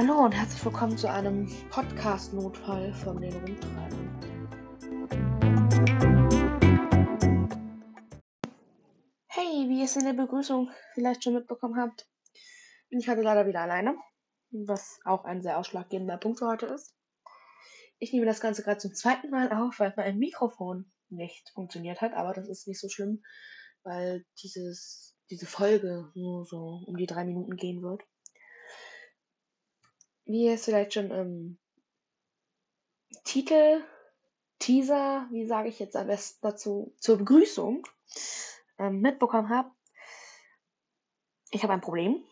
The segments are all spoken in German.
Hallo und herzlich willkommen zu einem Podcast-Notfall von den Rundtreiben. Hey, wie ihr es in der Begrüßung vielleicht schon mitbekommen habt, bin ich heute leider wieder alleine, was auch ein sehr ausschlaggebender Punkt für heute ist. Ich nehme das Ganze gerade zum zweiten Mal auf, weil mein Mikrofon nicht funktioniert hat, aber das ist nicht so schlimm, weil dieses, diese Folge nur so um die drei Minuten gehen wird wie ihr es vielleicht schon im Titel, Teaser, wie sage ich jetzt am besten dazu, zur Begrüßung ähm, mitbekommen habt, ich habe ein Problem.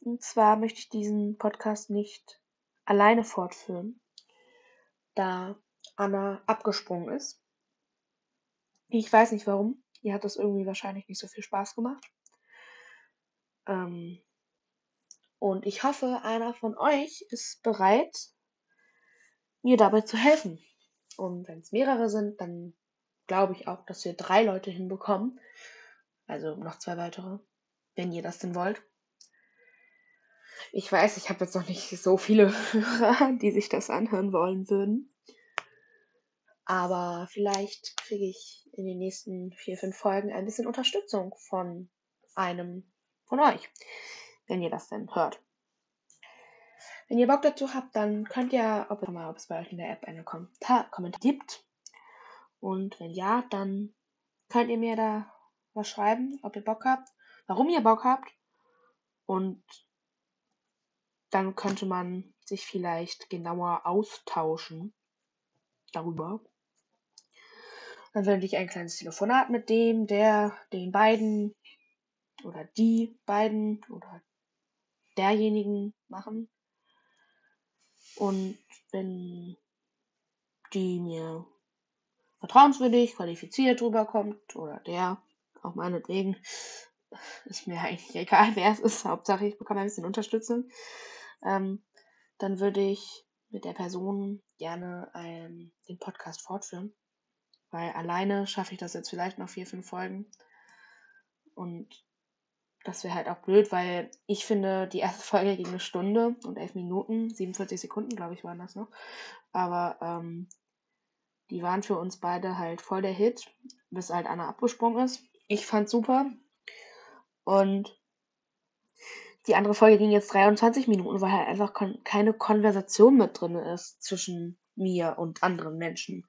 Und zwar möchte ich diesen Podcast nicht alleine fortführen, da Anna abgesprungen ist. Ich weiß nicht warum. Ihr hat das irgendwie wahrscheinlich nicht so viel Spaß gemacht. Ähm, und ich hoffe, einer von euch ist bereit, mir dabei zu helfen. Und wenn es mehrere sind, dann glaube ich auch, dass wir drei Leute hinbekommen. Also noch zwei weitere, wenn ihr das denn wollt. Ich weiß, ich habe jetzt noch nicht so viele Hörer, die sich das anhören wollen würden. Aber vielleicht kriege ich in den nächsten vier, fünf Folgen ein bisschen Unterstützung von einem von euch wenn ihr das denn hört. Wenn ihr Bock dazu habt, dann könnt ihr, ob, mal, ob es bei euch in der App einen Kommentar, Kommentar gibt. Und wenn ja, dann könnt ihr mir da was schreiben, ob ihr Bock habt, warum ihr Bock habt. Und dann könnte man sich vielleicht genauer austauschen darüber. Dann würde ich ein kleines Telefonat mit dem, der, den beiden oder die beiden oder derjenigen machen. Und wenn die mir vertrauenswürdig, qualifiziert rüberkommt oder der, auch meinetwegen, ist mir eigentlich egal, wer es ist. Hauptsache, ich bekomme ein bisschen Unterstützung. Ähm, dann würde ich mit der Person gerne ähm, den Podcast fortführen. Weil alleine schaffe ich das jetzt vielleicht noch vier, fünf Folgen. Und das wäre halt auch blöd, weil ich finde, die erste Folge ging eine Stunde und elf Minuten, 47 Sekunden, glaube ich, waren das noch. Aber ähm, die waren für uns beide halt voll der Hit, bis halt Anna abgesprungen ist. Ich fand's super. Und die andere Folge ging jetzt 23 Minuten, weil halt einfach kon keine Konversation mit drin ist zwischen mir und anderen Menschen.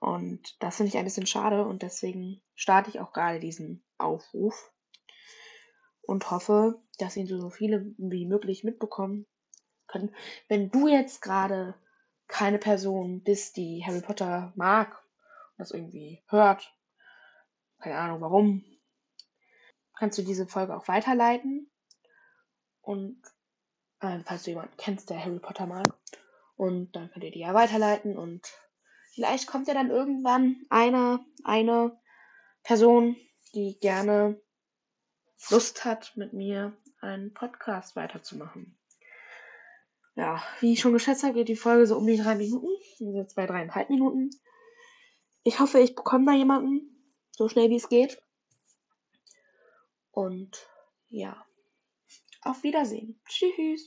Und das finde ich ein bisschen schade und deswegen starte ich auch gerade diesen Aufruf und hoffe, dass ihn so viele wie möglich mitbekommen können. Wenn du jetzt gerade keine Person bist, die Harry Potter mag und das irgendwie hört, keine Ahnung warum, kannst du diese Folge auch weiterleiten. Und äh, falls du jemanden kennst, der Harry Potter mag, und dann könnt ihr die ja weiterleiten und vielleicht kommt ja dann irgendwann einer, eine Person, die gerne Lust hat, mit mir einen Podcast weiterzumachen. Ja, wie ich schon geschätzt habe, geht die Folge so um die drei Minuten. Also zwei, dreieinhalb Minuten. Ich hoffe, ich bekomme da jemanden. So schnell wie es geht. Und ja. Auf Wiedersehen. Tschüss.